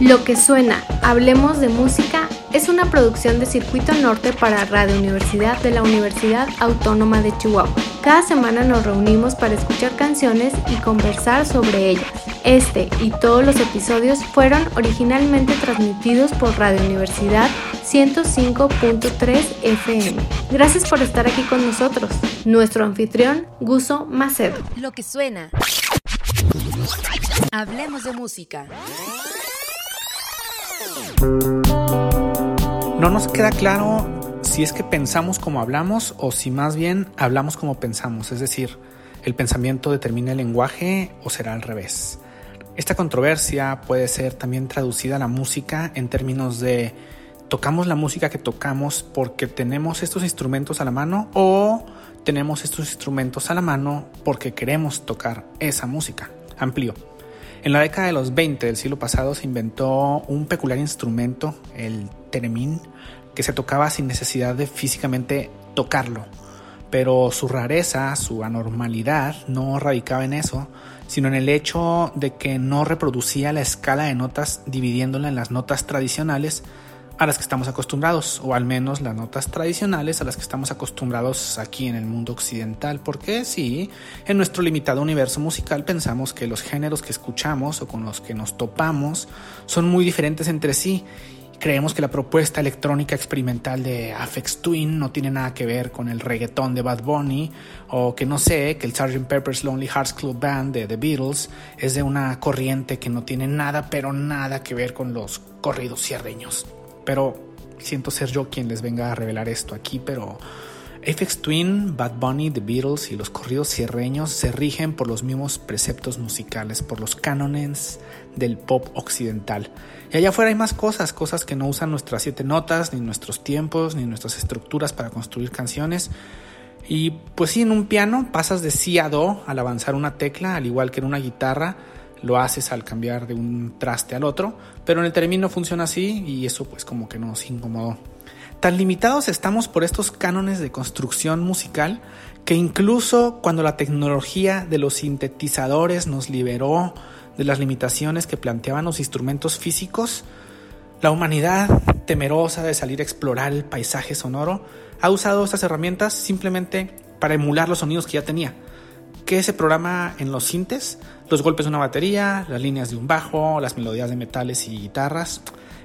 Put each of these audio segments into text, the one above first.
Lo que suena, Hablemos de Música, es una producción de Circuito Norte para Radio Universidad de la Universidad Autónoma de Chihuahua. Cada semana nos reunimos para escuchar canciones y conversar sobre ellas. Este y todos los episodios fueron originalmente transmitidos por Radio Universidad 105.3 FM. Gracias por estar aquí con nosotros. Nuestro anfitrión, Guso Macedo. Lo que suena. Hablemos de música. No nos queda claro si es que pensamos como hablamos o si más bien hablamos como pensamos, es decir, el pensamiento determina el lenguaje o será al revés. Esta controversia puede ser también traducida a la música en términos de tocamos la música que tocamos porque tenemos estos instrumentos a la mano o tenemos estos instrumentos a la mano porque queremos tocar esa música. Amplio. En la década de los 20 del siglo pasado se inventó un peculiar instrumento, el teremín, que se tocaba sin necesidad de físicamente tocarlo. Pero su rareza, su anormalidad, no radicaba en eso, sino en el hecho de que no reproducía la escala de notas dividiéndola en las notas tradicionales, a las que estamos acostumbrados, o al menos las notas tradicionales a las que estamos acostumbrados aquí en el mundo occidental, porque sí, en nuestro limitado universo musical pensamos que los géneros que escuchamos o con los que nos topamos son muy diferentes entre sí. Creemos que la propuesta electrónica experimental de Afex Twin no tiene nada que ver con el reggaetón de Bad Bunny, o que no sé, que el Sgt. Pepper's Lonely Hearts Club Band de The Beatles es de una corriente que no tiene nada, pero nada que ver con los corridos cierreños. Pero siento ser yo quien les venga a revelar esto aquí, pero Apex Twin, Bad Bunny, The Beatles y los corridos cierreños se rigen por los mismos preceptos musicales, por los cánones del pop occidental. Y allá afuera hay más cosas, cosas que no usan nuestras siete notas, ni nuestros tiempos, ni nuestras estructuras para construir canciones. Y pues sí, en un piano pasas de si a do al avanzar una tecla, al igual que en una guitarra lo haces al cambiar de un traste al otro, pero en el término funciona así y eso pues como que nos incomodó. Tan limitados estamos por estos cánones de construcción musical que incluso cuando la tecnología de los sintetizadores nos liberó de las limitaciones que planteaban los instrumentos físicos, la humanidad, temerosa de salir a explorar el paisaje sonoro, ha usado estas herramientas simplemente para emular los sonidos que ya tenía que se programa en los sintes, los golpes de una batería, las líneas de un bajo, las melodías de metales y guitarras.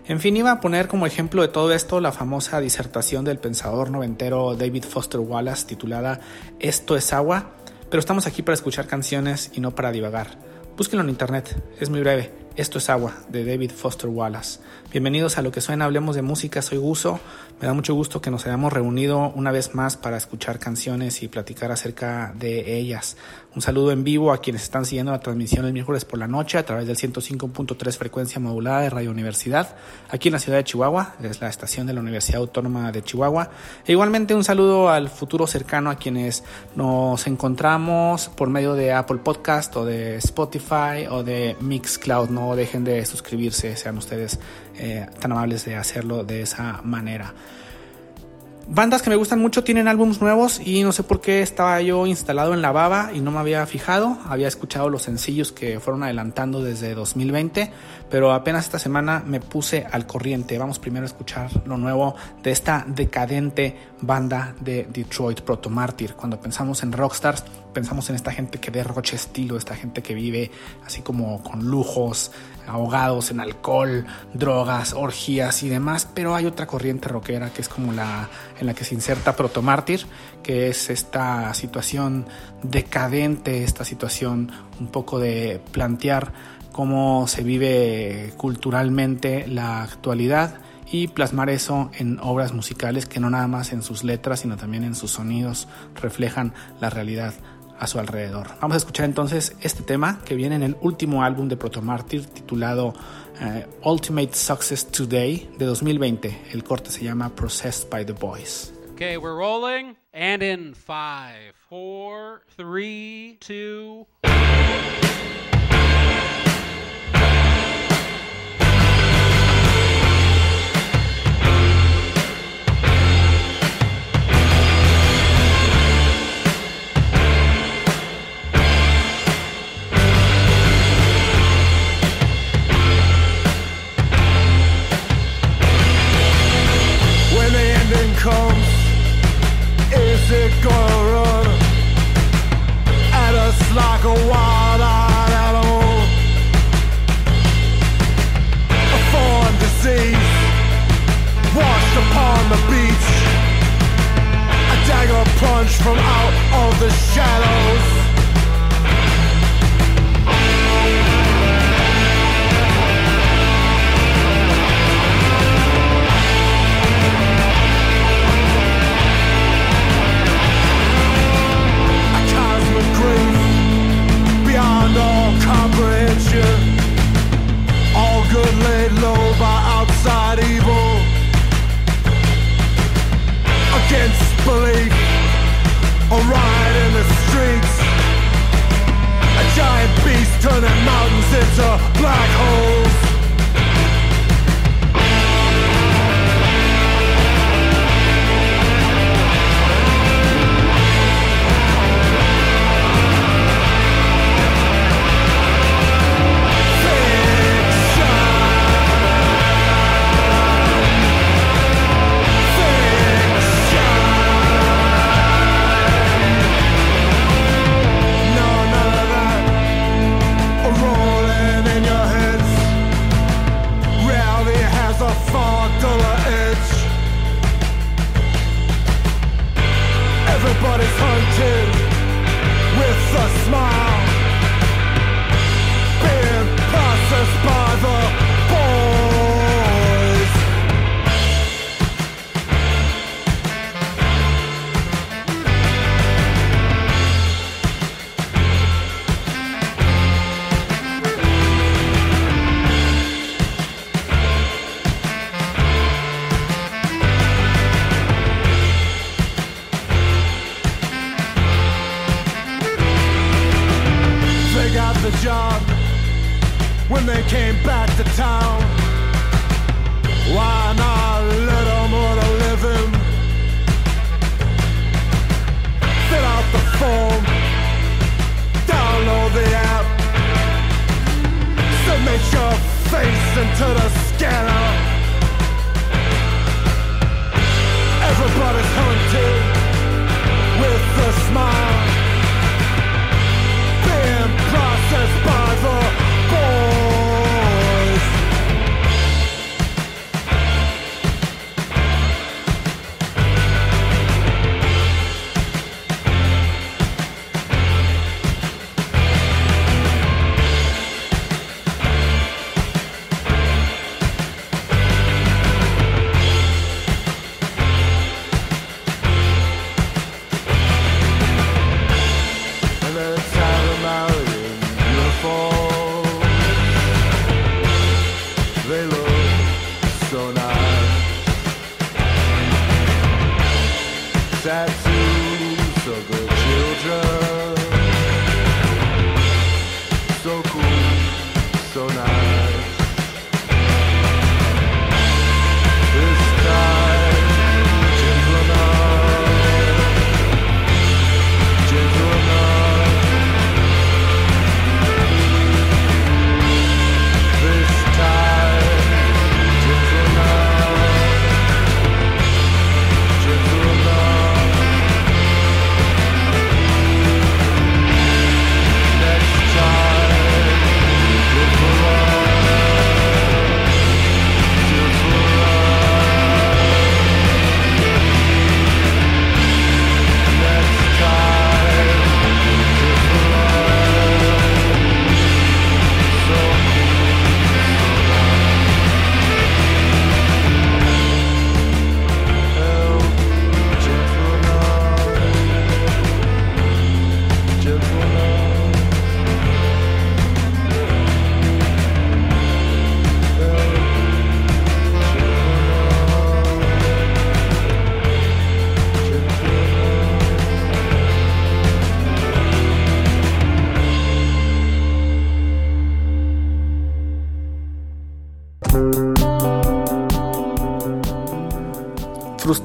En fin, iba a poner como ejemplo de todo esto la famosa disertación del pensador noventero David Foster Wallace titulada Esto es agua, pero estamos aquí para escuchar canciones y no para divagar. Búsquenlo en internet, es muy breve. Esto es agua, de David Foster Wallace. Bienvenidos a lo que suena, hablemos de música, soy Guso. Me da mucho gusto que nos hayamos reunido una vez más para escuchar canciones y platicar acerca de ellas. Un saludo en vivo a quienes están siguiendo la transmisión el miércoles por la noche a través del 105.3 frecuencia modulada de Radio Universidad, aquí en la ciudad de Chihuahua, es la estación de la Universidad Autónoma de Chihuahua. E igualmente un saludo al futuro cercano a quienes nos encontramos por medio de Apple Podcast o de Spotify o de Mixcloud. No dejen de suscribirse, sean ustedes eh, tan amables de hacerlo de esa manera. Bandas que me gustan mucho tienen álbumes nuevos y no sé por qué estaba yo instalado en la baba y no me había fijado. Había escuchado los sencillos que fueron adelantando desde 2020, pero apenas esta semana me puse al corriente. Vamos primero a escuchar lo nuevo de esta decadente banda de Detroit, Proto Martyr. Cuando pensamos en rockstars, pensamos en esta gente que derrocha estilo, esta gente que vive así como con lujos, ahogados en alcohol, drogas, orgías y demás, pero hay otra corriente rockera que es como la en la que se inserta Protomártir, que es esta situación decadente, esta situación un poco de plantear cómo se vive culturalmente la actualidad y plasmar eso en obras musicales que no nada más en sus letras, sino también en sus sonidos reflejan la realidad a su alrededor. Vamos a escuchar entonces este tema que viene en el último álbum de Proto Martyr titulado eh, Ultimate Success Today de 2020. El corte se llama Processed by the Boys. Okay, we're rolling. And in 5, 4, 3, 2.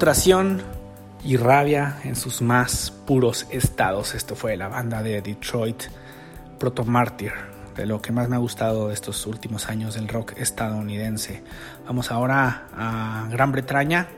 frustración y rabia en sus más puros estados. Esto fue la banda de Detroit, Proto Martyr, de lo que más me ha gustado de estos últimos años del rock estadounidense. Vamos ahora a Gran Bretaña,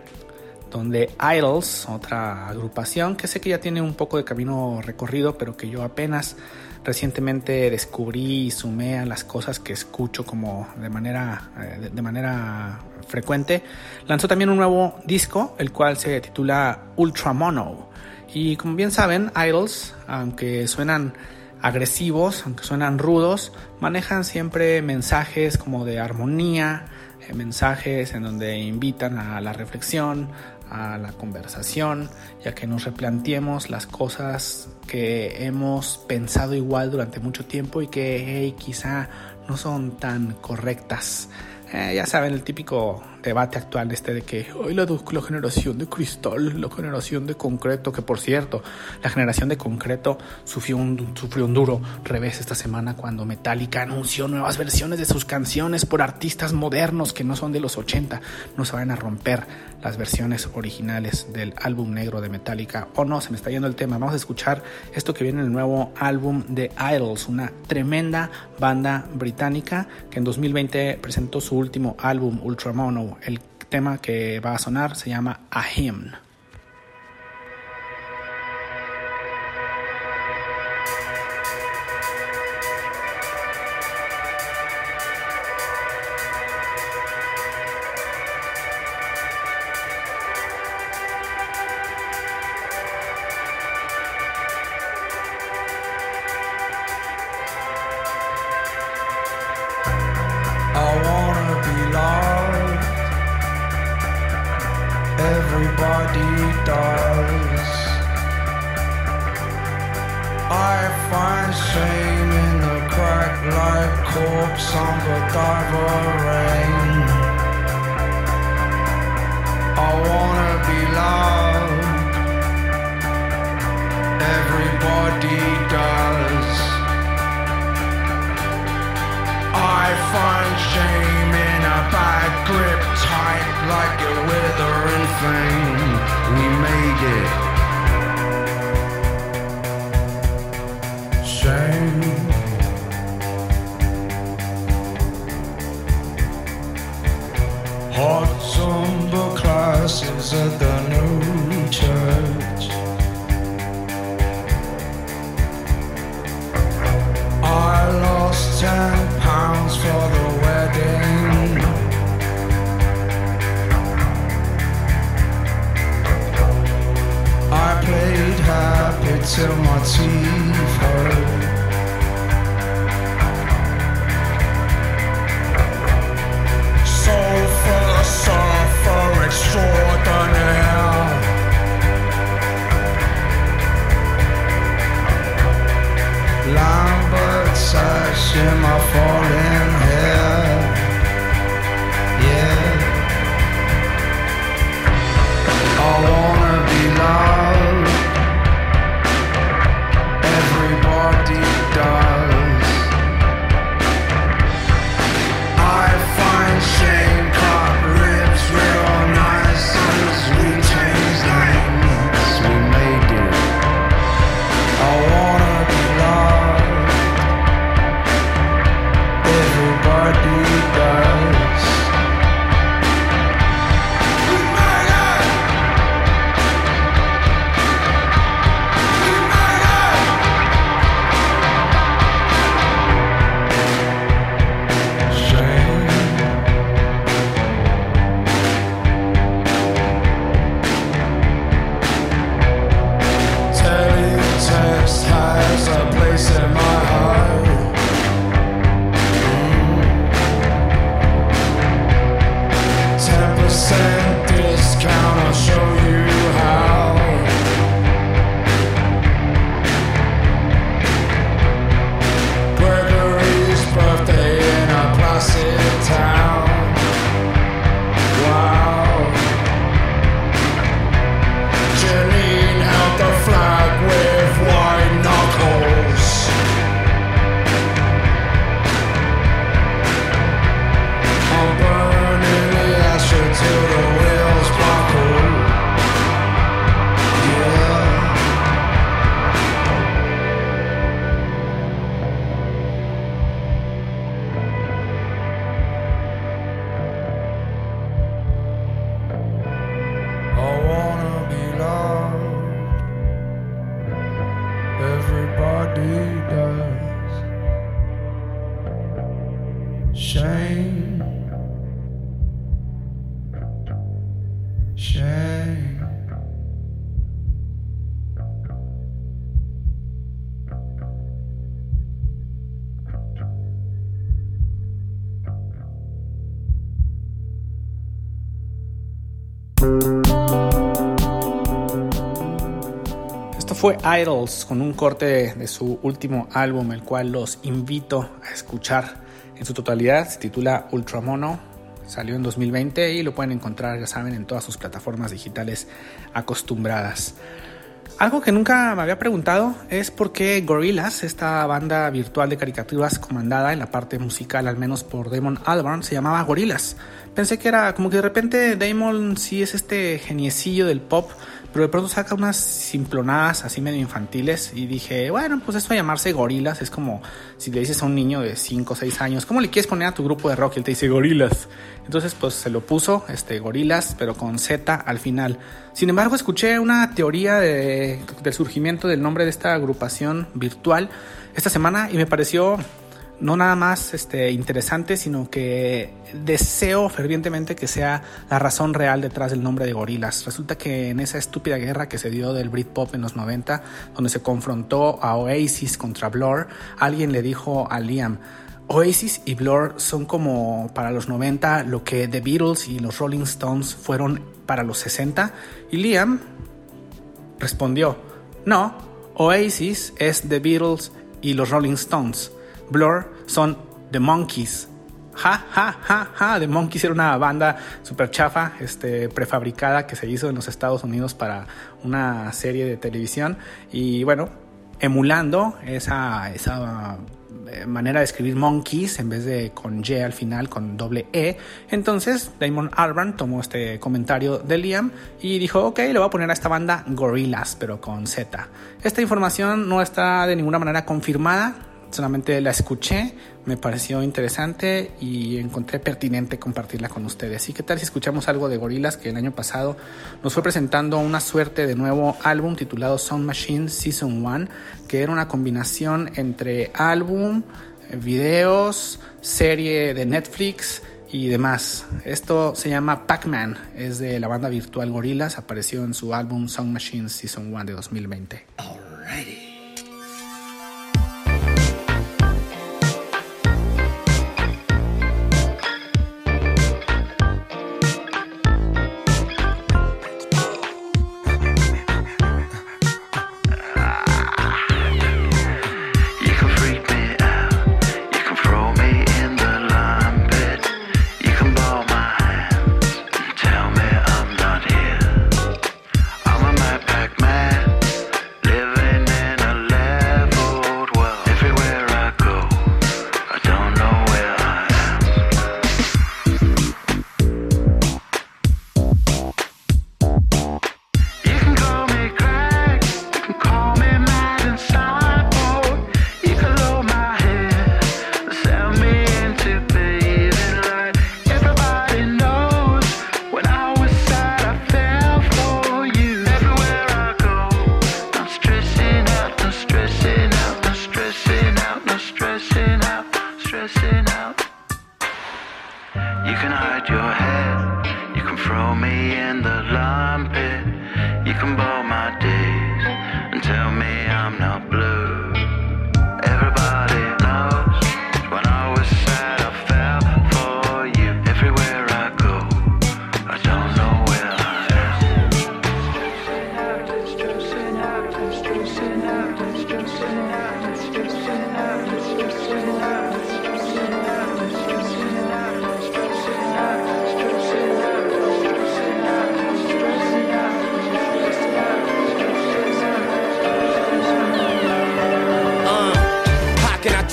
donde Idols, otra agrupación que sé que ya tiene un poco de camino recorrido, pero que yo apenas recientemente descubrí y sumé a las cosas que escucho como de manera, eh, de manera frecuente, lanzó también un nuevo disco, el cual se titula Ultra Mono. Y como bien saben, Idols, aunque suenan agresivos, aunque suenan rudos, manejan siempre mensajes como de armonía, eh, mensajes en donde invitan a la reflexión, a la conversación, ya que nos replanteemos las cosas que hemos pensado igual durante mucho tiempo y que quizá no son tan correctas. Eh, ya saben, el típico debate actual este de que hoy la, la generación de cristal, la generación de concreto, que por cierto, la generación de concreto sufrió un, sufrió un duro revés esta semana cuando Metallica anunció nuevas versiones de sus canciones por artistas modernos que no son de los 80. No se van a romper las versiones originales del álbum negro de Metallica. O no, se me está yendo el tema. Vamos a escuchar esto que viene en el nuevo álbum de Idols, una tremenda banda británica que en 2020 presentó su último álbum Ultramono el tema que va a sonar se llama A Hymn. somber rain. I wanna be loved. Everybody does. I find shame in a bad grip tight like a withering thing. We made it. am I falling? Fue Idols con un corte de su último álbum, el cual los invito a escuchar en su totalidad. Se titula Ultramono. Salió en 2020 y lo pueden encontrar, ya saben, en todas sus plataformas digitales acostumbradas. Algo que nunca me había preguntado es por qué Gorillaz, esta banda virtual de caricaturas comandada en la parte musical, al menos por Damon Albarn, se llamaba Gorillaz. Pensé que era como que de repente Damon sí es este geniecillo del pop, pero de pronto saca unas simplonadas así medio infantiles y dije, bueno, pues eso de llamarse gorilas es como si le dices a un niño de 5 o 6 años, ¿cómo le quieres poner a tu grupo de rock? Y él te dice gorilas. Entonces pues se lo puso, este, gorilas, pero con Z al final. Sin embargo, escuché una teoría de, del surgimiento del nombre de esta agrupación virtual esta semana y me pareció no nada más este, interesante, sino que deseo fervientemente que sea la razón real detrás del nombre de Gorilas. Resulta que en esa estúpida guerra que se dio del Britpop en los 90, donde se confrontó a Oasis contra Blur, alguien le dijo a Liam, Oasis y Blur son como para los 90 lo que The Beatles y los Rolling Stones fueron para los 60, y Liam respondió, no, Oasis es The Beatles y los Rolling Stones. Blur son The Monkeys. Ja, ja, ja, ja. The Monkeys era una banda super chafa, este, prefabricada que se hizo en los Estados Unidos para una serie de televisión. Y bueno, emulando esa, esa eh, manera de escribir Monkeys en vez de con Y al final, con doble E. Entonces Damon Albarn tomó este comentario de Liam y dijo, ok, le voy a poner a esta banda Gorillaz, pero con Z. Esta información no está de ninguna manera confirmada, solamente la escuché, me pareció interesante y encontré pertinente compartirla con ustedes. ¿Y qué tal si escuchamos algo de Gorillaz que el año pasado nos fue presentando una suerte de nuevo álbum titulado Sound Machine Season 1, que era una combinación entre álbum, videos, serie de Netflix y demás. Esto se llama Pac-Man, es de la banda virtual Gorillaz, apareció en su álbum Sound Machine Season 1 de 2020. Alrighty.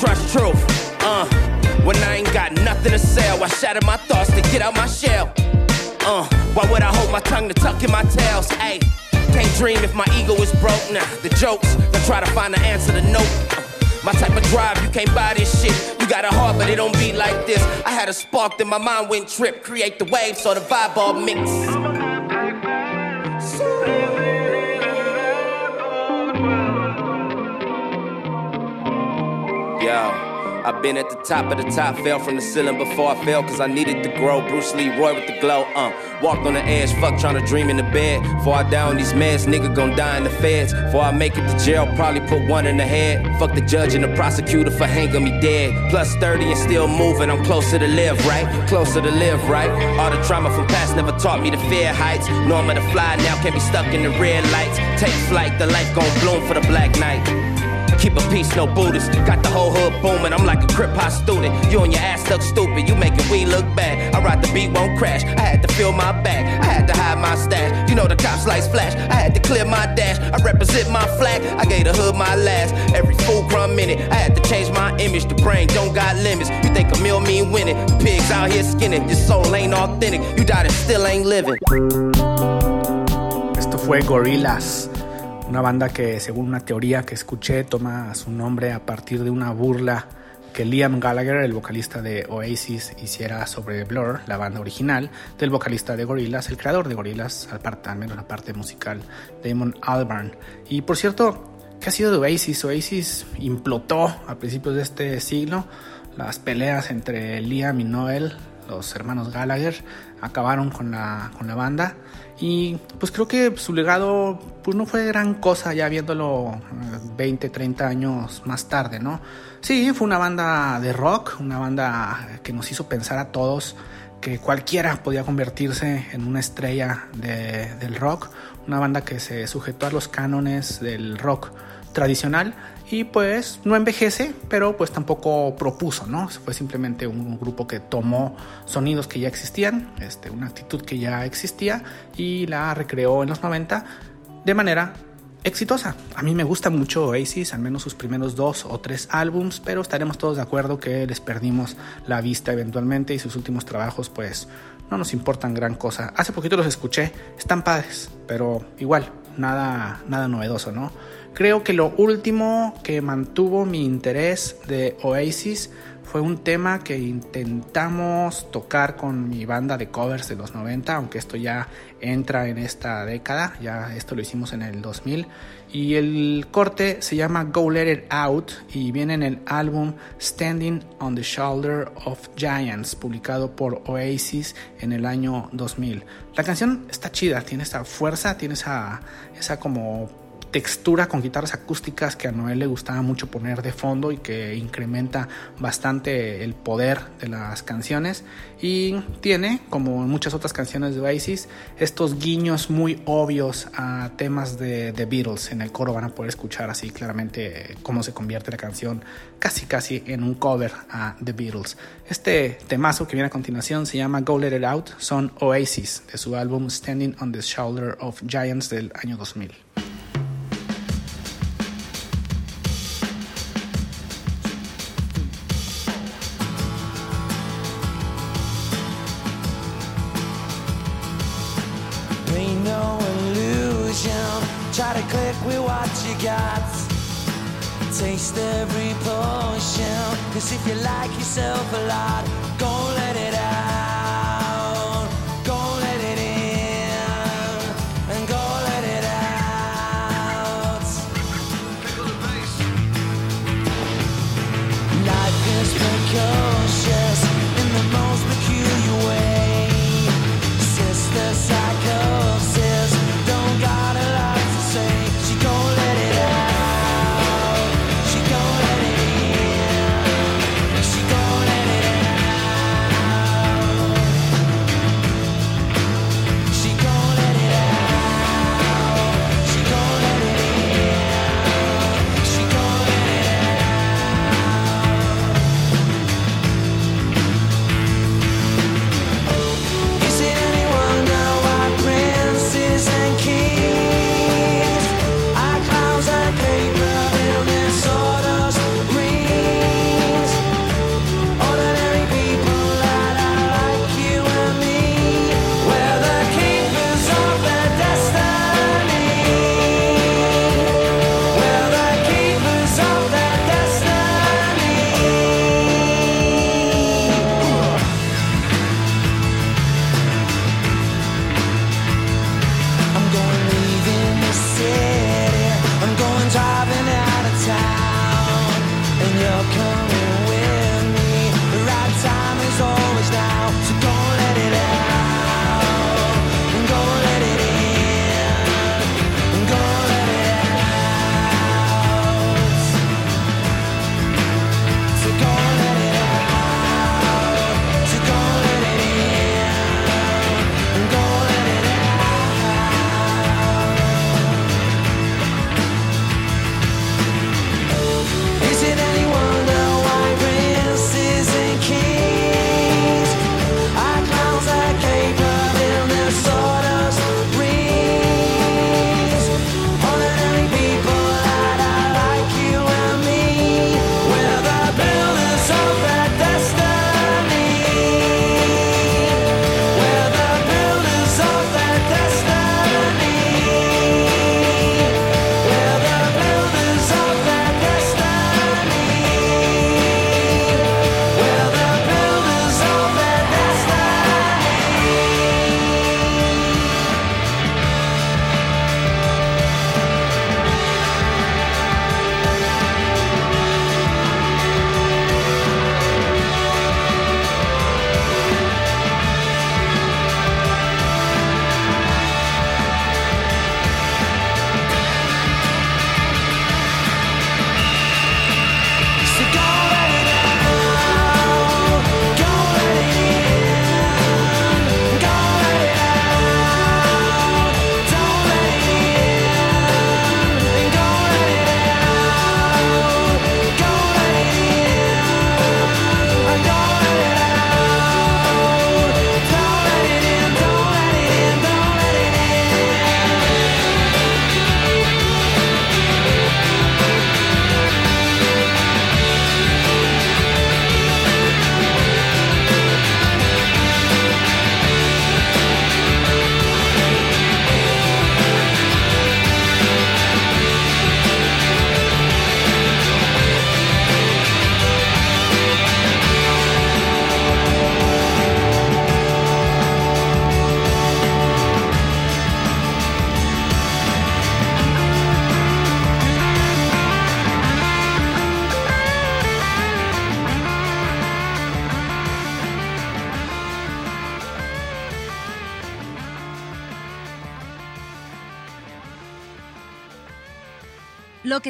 Trust truth. Uh, when I ain't got nothing to sell, I shatter my thoughts to get out my shell. Uh, why would I hold my tongue to tuck in my tails? Aye, can't dream if my ego is broke. Nah, the jokes, that try to find the answer to nope. My type of drive, you can't buy this shit. You got a heart, but it don't beat like this. I had a spark, then my mind went trip. Create the wave, so the vibe all mixed. Yo, I've been at the top of the top, fell from the ceiling before I fell, cause I needed to grow. Bruce Lee, Roy with the glow, uh. Walked on the edge, fuck trying to dream in the bed. Before I die on these meds, nigga gon' die in the feds. Before I make it to jail, probably put one in the head. Fuck the judge and the prosecutor for hanging me dead. Plus 30 and still moving, I'm closer to live, right? Closer to live, right? All the trauma from past never taught me to fear heights. Know I'm to fly now, can't be stuck in the red lights. Take flight, the light gon' bloom for the black night. Keep a peace, no Buddhist. Got the whole hood booming. I'm like a crip hop student. You and your ass look stupid. You making we look bad. I ride the beat, won't crash. I had to fill my bag. I had to hide my stash. You know the cops lights flash. I had to clear my dash. I represent my flag. I gave the hood my last. Every full crumb minute. I had to change my image. The brain don't got limits. You think a meal mean winning? Pigs out here skinning. Your soul ain't authentic. You died and still ain't living. Esto fue Gorillaz. Una banda que según una teoría que escuché toma su nombre a partir de una burla que Liam Gallagher, el vocalista de Oasis, hiciera sobre Blur, la banda original, del vocalista de Gorillaz, el creador de Gorillaz, al, al menos la parte musical, Damon Albarn. Y por cierto, ¿qué ha sido de Oasis? Oasis implotó a principios de este siglo. Las peleas entre Liam y Noel, los hermanos Gallagher, acabaron con la, con la banda. Y pues creo que su legado pues no fue gran cosa ya viéndolo 20, eh, 30 años más tarde, ¿no? Sí, fue una banda de rock, una banda que nos hizo pensar a todos que cualquiera podía convertirse en una estrella de, del rock, una banda que se sujetó a los cánones del rock tradicional y pues no envejece, pero pues tampoco propuso, ¿no? Fue simplemente un grupo que tomó sonidos que ya existían, este, una actitud que ya existía y la recreó en los 90 de manera exitosa. A mí me gusta mucho Oasis, al menos sus primeros dos o tres álbums, pero estaremos todos de acuerdo que les perdimos la vista eventualmente y sus últimos trabajos pues no nos importan gran cosa. Hace poquito los escuché, están padres, pero igual, nada, nada novedoso, ¿no? Creo que lo último que mantuvo mi interés de Oasis fue un tema que intentamos tocar con mi banda de covers de los 90, aunque esto ya entra en esta década, ya esto lo hicimos en el 2000. Y el corte se llama Go Let It Out y viene en el álbum Standing on the Shoulder of Giants, publicado por Oasis en el año 2000. La canción está chida, tiene esa fuerza, tiene esa, esa como textura con guitarras acústicas que a Noel le gustaba mucho poner de fondo y que incrementa bastante el poder de las canciones. Y tiene como en muchas otras canciones de Oasis estos guiños muy obvios a temas de The Beatles. En el coro van a poder escuchar así claramente cómo se convierte la canción casi casi en un cover a The Beatles. Este temazo que viene a continuación se llama Go Let It Out. Son Oasis de su álbum Standing on the Shoulder of Giants del año 2000 Taste every potion. Cause if you like yourself a lot, go let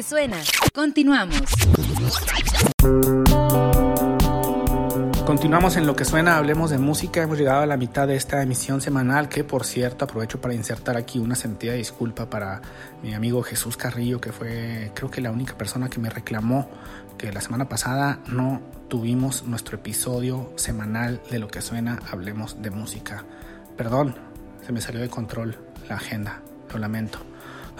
suena. Continuamos. Continuamos en lo que suena, hablemos de música. Hemos llegado a la mitad de esta emisión semanal que, por cierto, aprovecho para insertar aquí una sentida disculpa para mi amigo Jesús Carrillo, que fue creo que la única persona que me reclamó que la semana pasada no tuvimos nuestro episodio semanal de lo que suena, hablemos de música. Perdón, se me salió de control la agenda, lo lamento.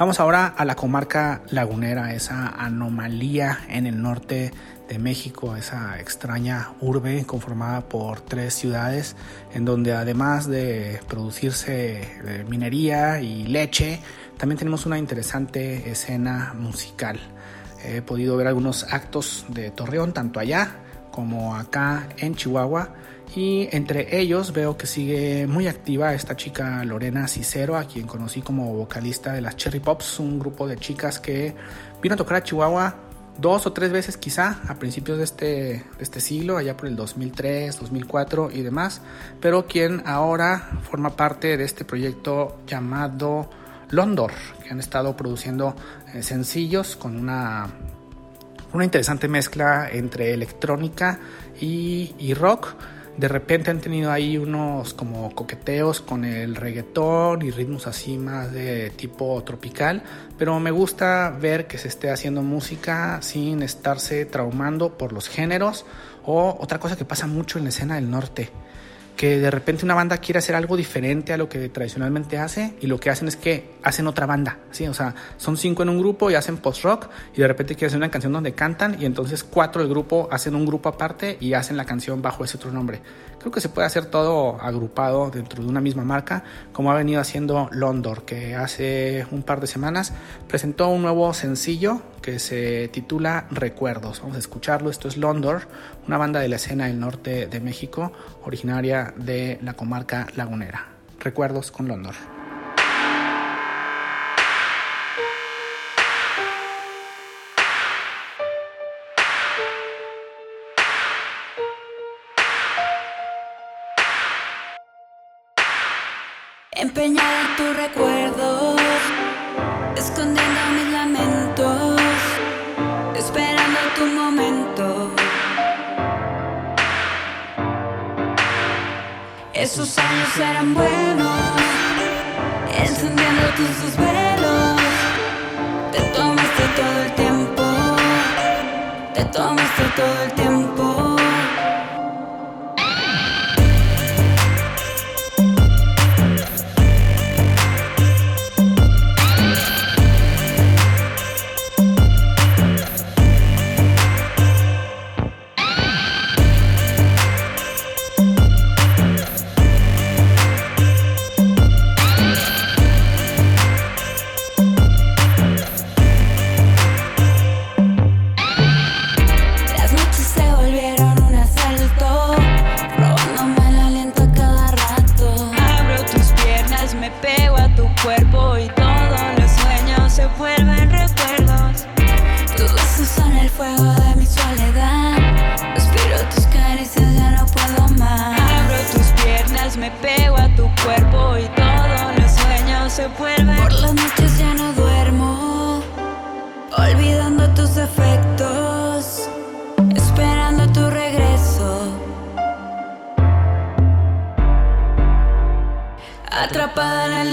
Vamos ahora a la comarca lagunera, esa anomalía en el norte de México, esa extraña urbe conformada por tres ciudades, en donde además de producirse eh, minería y leche, también tenemos una interesante escena musical. He podido ver algunos actos de Torreón, tanto allá como acá en Chihuahua, y entre ellos veo que sigue muy activa esta chica Lorena Cicero, a quien conocí como vocalista de las Cherry Pops, un grupo de chicas que vino a tocar a Chihuahua dos o tres veces quizá a principios de este, este siglo, allá por el 2003, 2004 y demás, pero quien ahora forma parte de este proyecto llamado Londor, que han estado produciendo eh, sencillos con una, una interesante mezcla entre electrónica y rock de repente han tenido ahí unos como coqueteos con el reggaetón y ritmos así más de tipo tropical, pero me gusta ver que se esté haciendo música sin estarse traumando por los géneros o otra cosa que pasa mucho en la escena del norte que de repente una banda quiere hacer algo diferente a lo que tradicionalmente hace y lo que hacen es que hacen otra banda, ¿sí? O sea, son cinco en un grupo y hacen post-rock y de repente quieren hacer una canción donde cantan y entonces cuatro del grupo hacen un grupo aparte y hacen la canción bajo ese otro nombre. Creo que se puede hacer todo agrupado dentro de una misma marca, como ha venido haciendo Londor, que hace un par de semanas presentó un nuevo sencillo que se titula Recuerdos. Vamos a escucharlo. Esto es Londor, una banda de la escena del norte de México, originaria de la comarca lagunera. Recuerdos con Londor. Empeñada en tus recuerdos, escondiendo mis lamentos, esperando tu momento. Esos años eran buenos, encendiendo tus desvelos. Te tomaste todo el tiempo, te tomaste todo el tiempo.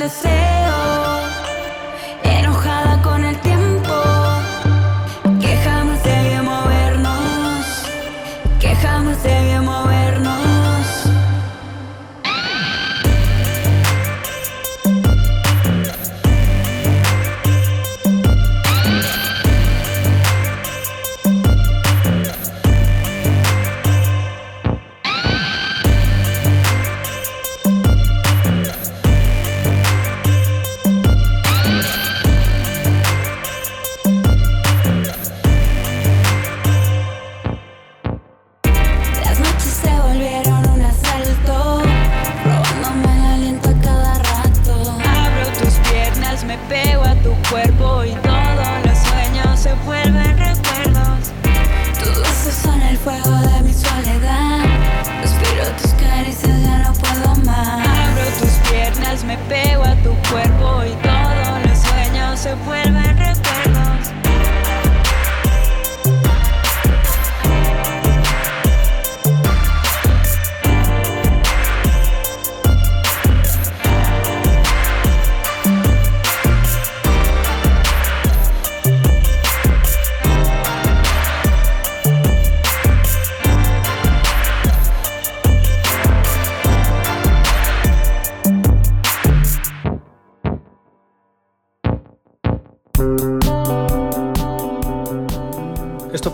Atrapada en cuerpo y todos los sueños se vuelven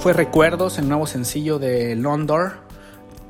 fue Recuerdos, el nuevo sencillo de Londor.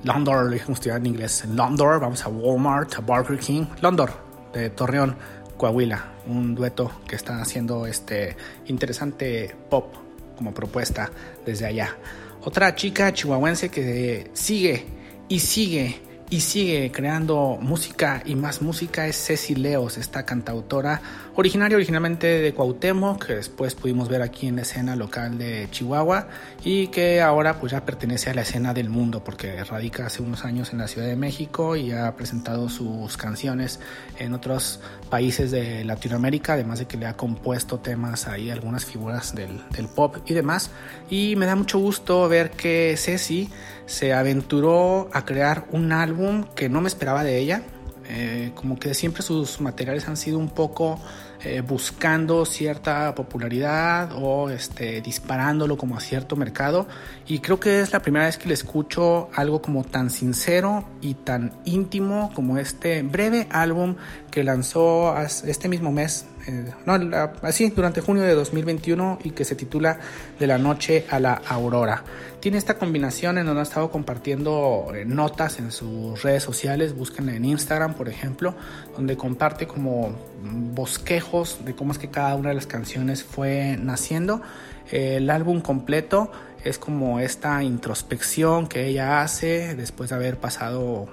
Londor, lo dije como en inglés. Londor, vamos a Walmart, a Burger King. Londor, de Torreón, Coahuila. Un dueto que está haciendo este interesante pop como propuesta desde allá. Otra chica chihuahuense que sigue y sigue y sigue creando música y más música es Ceci Leos, esta cantautora originaria originalmente de Cuauhtémoc, que después pudimos ver aquí en la escena local de Chihuahua y que ahora pues ya pertenece a la escena del mundo porque radica hace unos años en la Ciudad de México y ha presentado sus canciones en otros países de Latinoamérica, además de que le ha compuesto temas ahí algunas figuras del, del pop y demás. Y me da mucho gusto ver que Ceci se aventuró a crear un álbum que no me esperaba de ella. Eh, como que siempre sus materiales han sido un poco eh, buscando cierta popularidad o este, disparándolo como a cierto mercado. Y creo que es la primera vez que le escucho algo como tan sincero y tan íntimo como este breve álbum que lanzó este mismo mes no, así, durante junio de 2021 y que se titula De la noche a la aurora. Tiene esta combinación en donde ha estado compartiendo eh, notas en sus redes sociales, busquen en Instagram, por ejemplo, donde comparte como bosquejos de cómo es que cada una de las canciones fue naciendo. el álbum completo es como esta introspección que ella hace después de haber pasado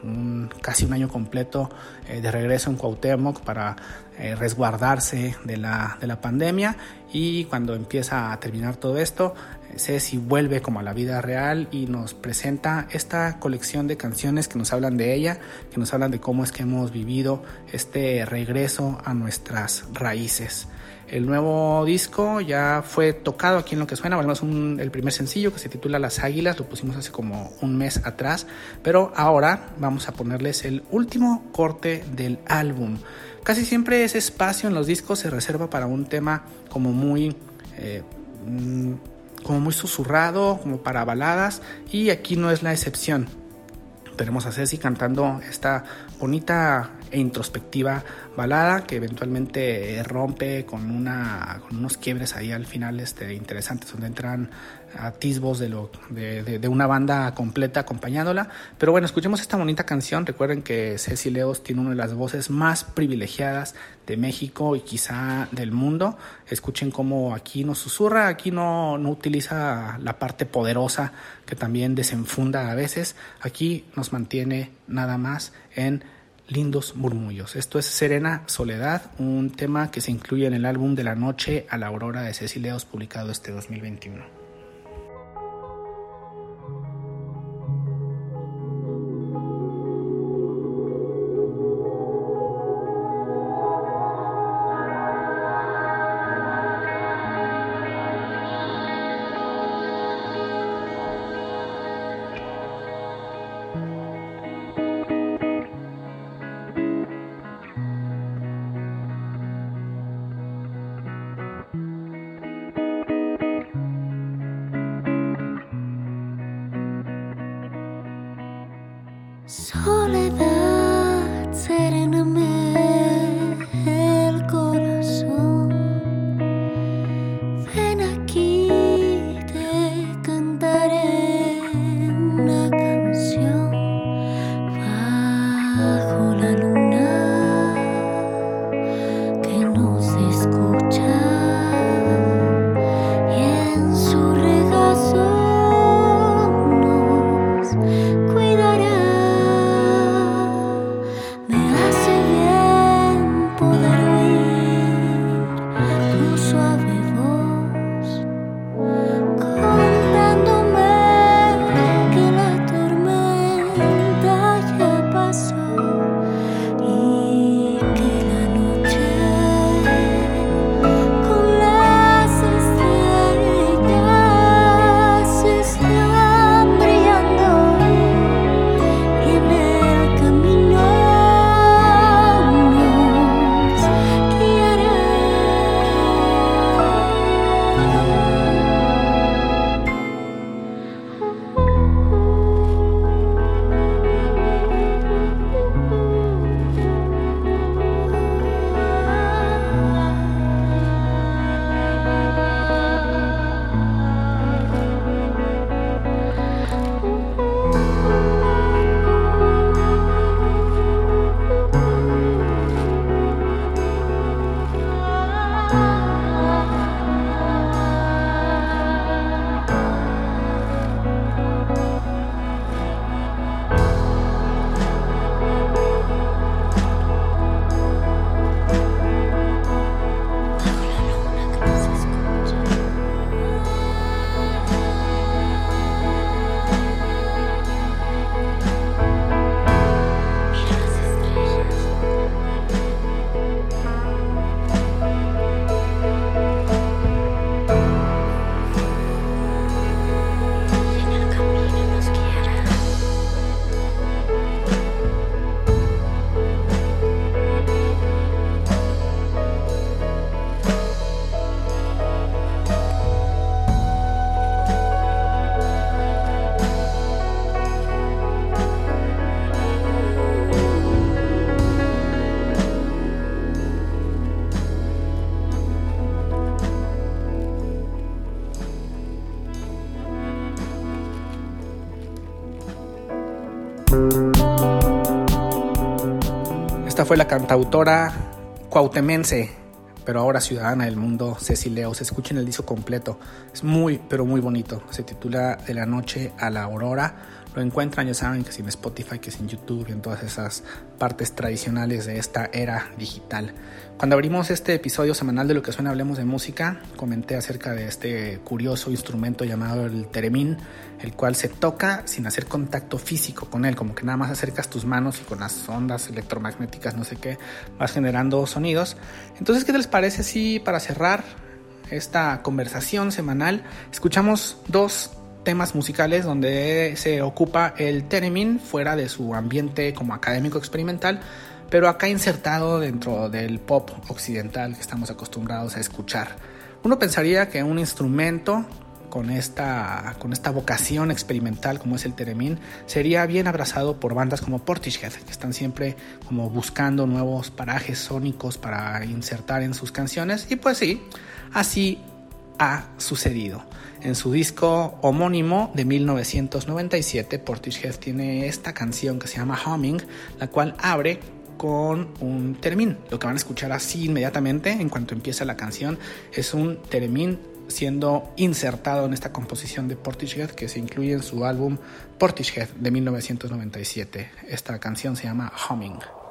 casi un año completo eh, de regreso en Cuauhtémoc para eh, resguardarse de la, de la pandemia y cuando empieza a terminar todo esto, eh, Ceci vuelve como a la vida real y nos presenta esta colección de canciones que nos hablan de ella, que nos hablan de cómo es que hemos vivido este regreso a nuestras raíces. El nuevo disco ya fue tocado aquí en lo que suena, bueno, es el primer sencillo que se titula Las Águilas, lo pusimos hace como un mes atrás, pero ahora vamos a ponerles el último corte del álbum. Casi siempre ese espacio en los discos se reserva para un tema como muy... Eh, mm, como muy susurrado, como para baladas, y aquí no es la excepción. Tenemos a Ceci cantando esta bonita e introspectiva balada que eventualmente rompe con, una, con unos quiebres ahí al final este, interesantes donde entran atisbos de, lo, de, de, una banda completa acompañándola. Pero bueno, escuchemos esta bonita canción. Recuerden que Ceci Leos tiene una de las voces más privilegiadas de México y quizá del mundo. Escuchen cómo aquí nos susurra, aquí no, no utiliza la parte poderosa que también desenfunda a veces. Aquí nos mantiene nada más en lindos murmullos. Esto es Serena Soledad, un tema que se incluye en el álbum De la Noche a la Aurora de Cecileos, publicado este 2021. Fue la cantautora cuautemense, pero ahora ciudadana del mundo, Ceci Leo. Se escucha en el disco completo. Es muy, pero muy bonito. Se titula De la noche a la aurora. Lo encuentran, ya saben, que sin Spotify, que sin YouTube y en todas esas partes tradicionales de esta era digital. Cuando abrimos este episodio semanal de lo que suena Hablemos de Música, comenté acerca de este curioso instrumento llamado el teremín, el cual se toca sin hacer contacto físico con él, como que nada más acercas tus manos y con las ondas electromagnéticas, no sé qué, vas generando sonidos. Entonces, ¿qué les parece si para cerrar esta conversación semanal escuchamos dos temas musicales donde se ocupa el theremin fuera de su ambiente como académico experimental, pero acá insertado dentro del pop occidental que estamos acostumbrados a escuchar. Uno pensaría que un instrumento con esta, con esta vocación experimental como es el theremin sería bien abrazado por bandas como Portishead, que están siempre como buscando nuevos parajes sónicos para insertar en sus canciones. Y pues sí, así ha sucedido. En su disco homónimo de 1997, Portishead tiene esta canción que se llama Humming, la cual abre con un termín. Lo que van a escuchar así inmediatamente en cuanto empieza la canción es un termín siendo insertado en esta composición de Portishead que se incluye en su álbum Portishead de 1997. Esta canción se llama Humming.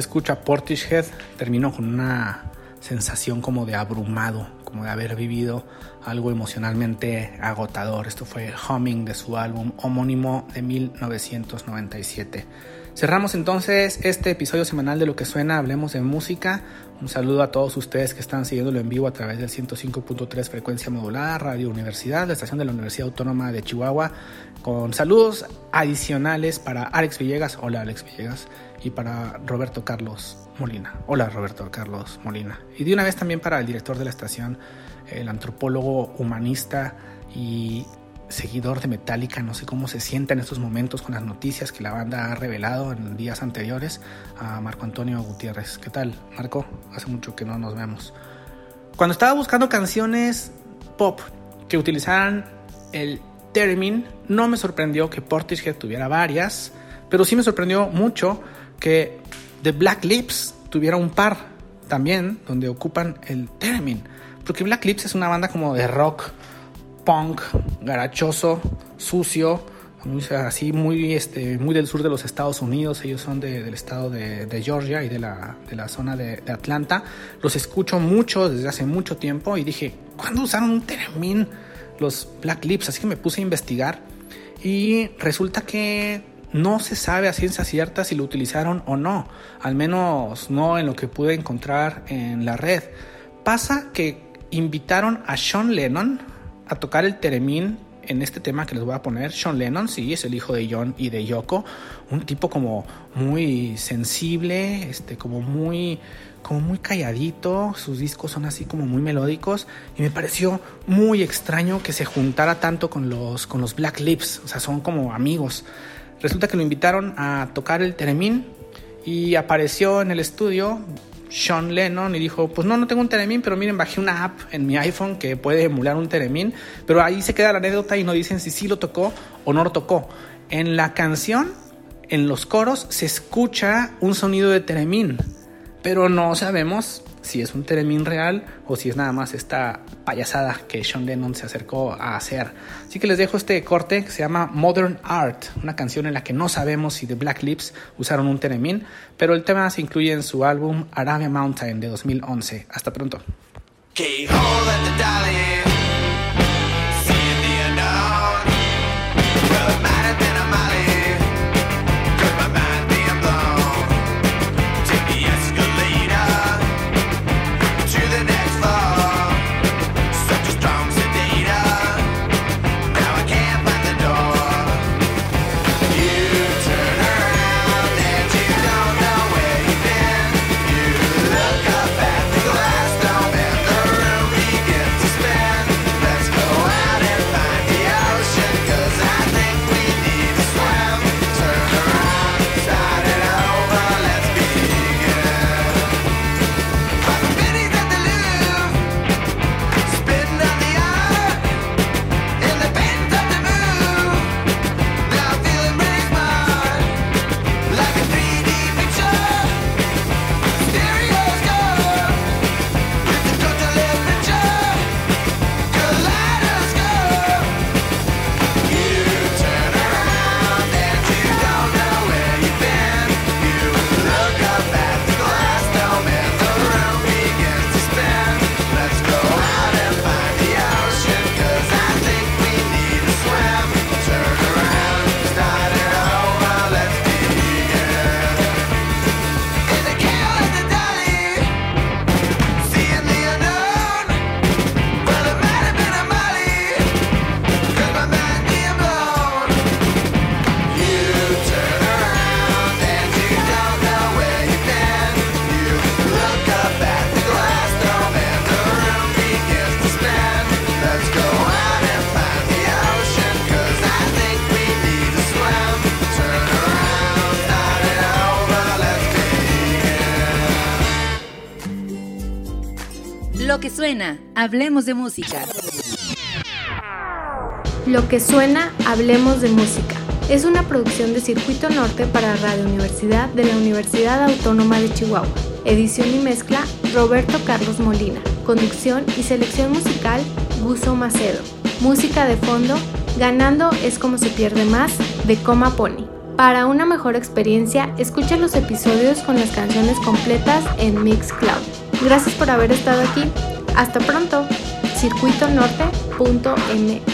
Que escucho a Portishead termino con una sensación como de abrumado, como de haber vivido algo emocionalmente agotador. Esto fue Humming de su álbum homónimo de 1997. Cerramos entonces este episodio semanal de Lo que suena, hablemos de música. Un saludo a todos ustedes que están siguiéndolo en vivo a través del 105.3 frecuencia modulada, Radio Universidad, la estación de la Universidad Autónoma de Chihuahua, con saludos adicionales para Alex Villegas, hola Alex Villegas, y para Roberto Carlos Molina, hola Roberto Carlos Molina. Y de una vez también para el director de la estación, el antropólogo humanista y seguidor de Metallica, no sé cómo se sienta en estos momentos con las noticias que la banda ha revelado en días anteriores, a Marco Antonio Gutiérrez. ¿Qué tal, Marco? Hace mucho que no nos vemos. Cuando estaba buscando canciones pop que utilizaran el theremin, no me sorprendió que Portishead tuviera varias, pero sí me sorprendió mucho que The Black Lips tuviera un par también donde ocupan el theremin, porque Black Lips es una banda como de rock punk, garachoso, sucio, así muy, este, muy del sur de los Estados Unidos. Ellos son de, del estado de, Georgia y de la, de la zona de, Atlanta. Los escucho mucho desde hace mucho tiempo y dije, ¿cuándo usaron un termin los Black Lips? Así que me puse a investigar y resulta que no se sabe a ciencia cierta si lo utilizaron o no, al menos no en lo que pude encontrar en la red. Pasa que invitaron a Sean Lennon, a tocar el teremín en este tema que les voy a poner. Sean Lennon, sí, es el hijo de John y de Yoko, un tipo como muy sensible, este, como muy, como muy calladito. Sus discos son así como muy melódicos y me pareció muy extraño que se juntara tanto con los, con los Black Lips, o sea, son como amigos. Resulta que lo invitaron a tocar el teremín y apareció en el estudio sean Lennon y dijo, pues no, no tengo un Teremin, pero miren, bajé una app en mi iPhone que puede emular un Teremin, pero ahí se queda la anécdota y no dicen si sí lo tocó o no lo tocó. En la canción, en los coros, se escucha un sonido de Teremin, pero no sabemos si es un Teremin real o si es nada más esta payasada que Sean Lennon se acercó a hacer. Así que les dejo este corte que se llama Modern Art, una canción en la que no sabemos si The Black Lips usaron un Teremin, pero el tema se incluye en su álbum Arabia Mountain de 2011. Hasta pronto. Suena, hablemos de música. Lo que suena, hablemos de música. Es una producción de Circuito Norte para Radio Universidad de la Universidad Autónoma de Chihuahua. Edición y mezcla, Roberto Carlos Molina. Conducción y selección musical, Guso Macedo. Música de fondo, Ganando es como se pierde más, de Coma Pony. Para una mejor experiencia, escucha los episodios con las canciones completas en Mixcloud. Gracias por haber estado aquí. Hasta pronto. circuitonorte.mx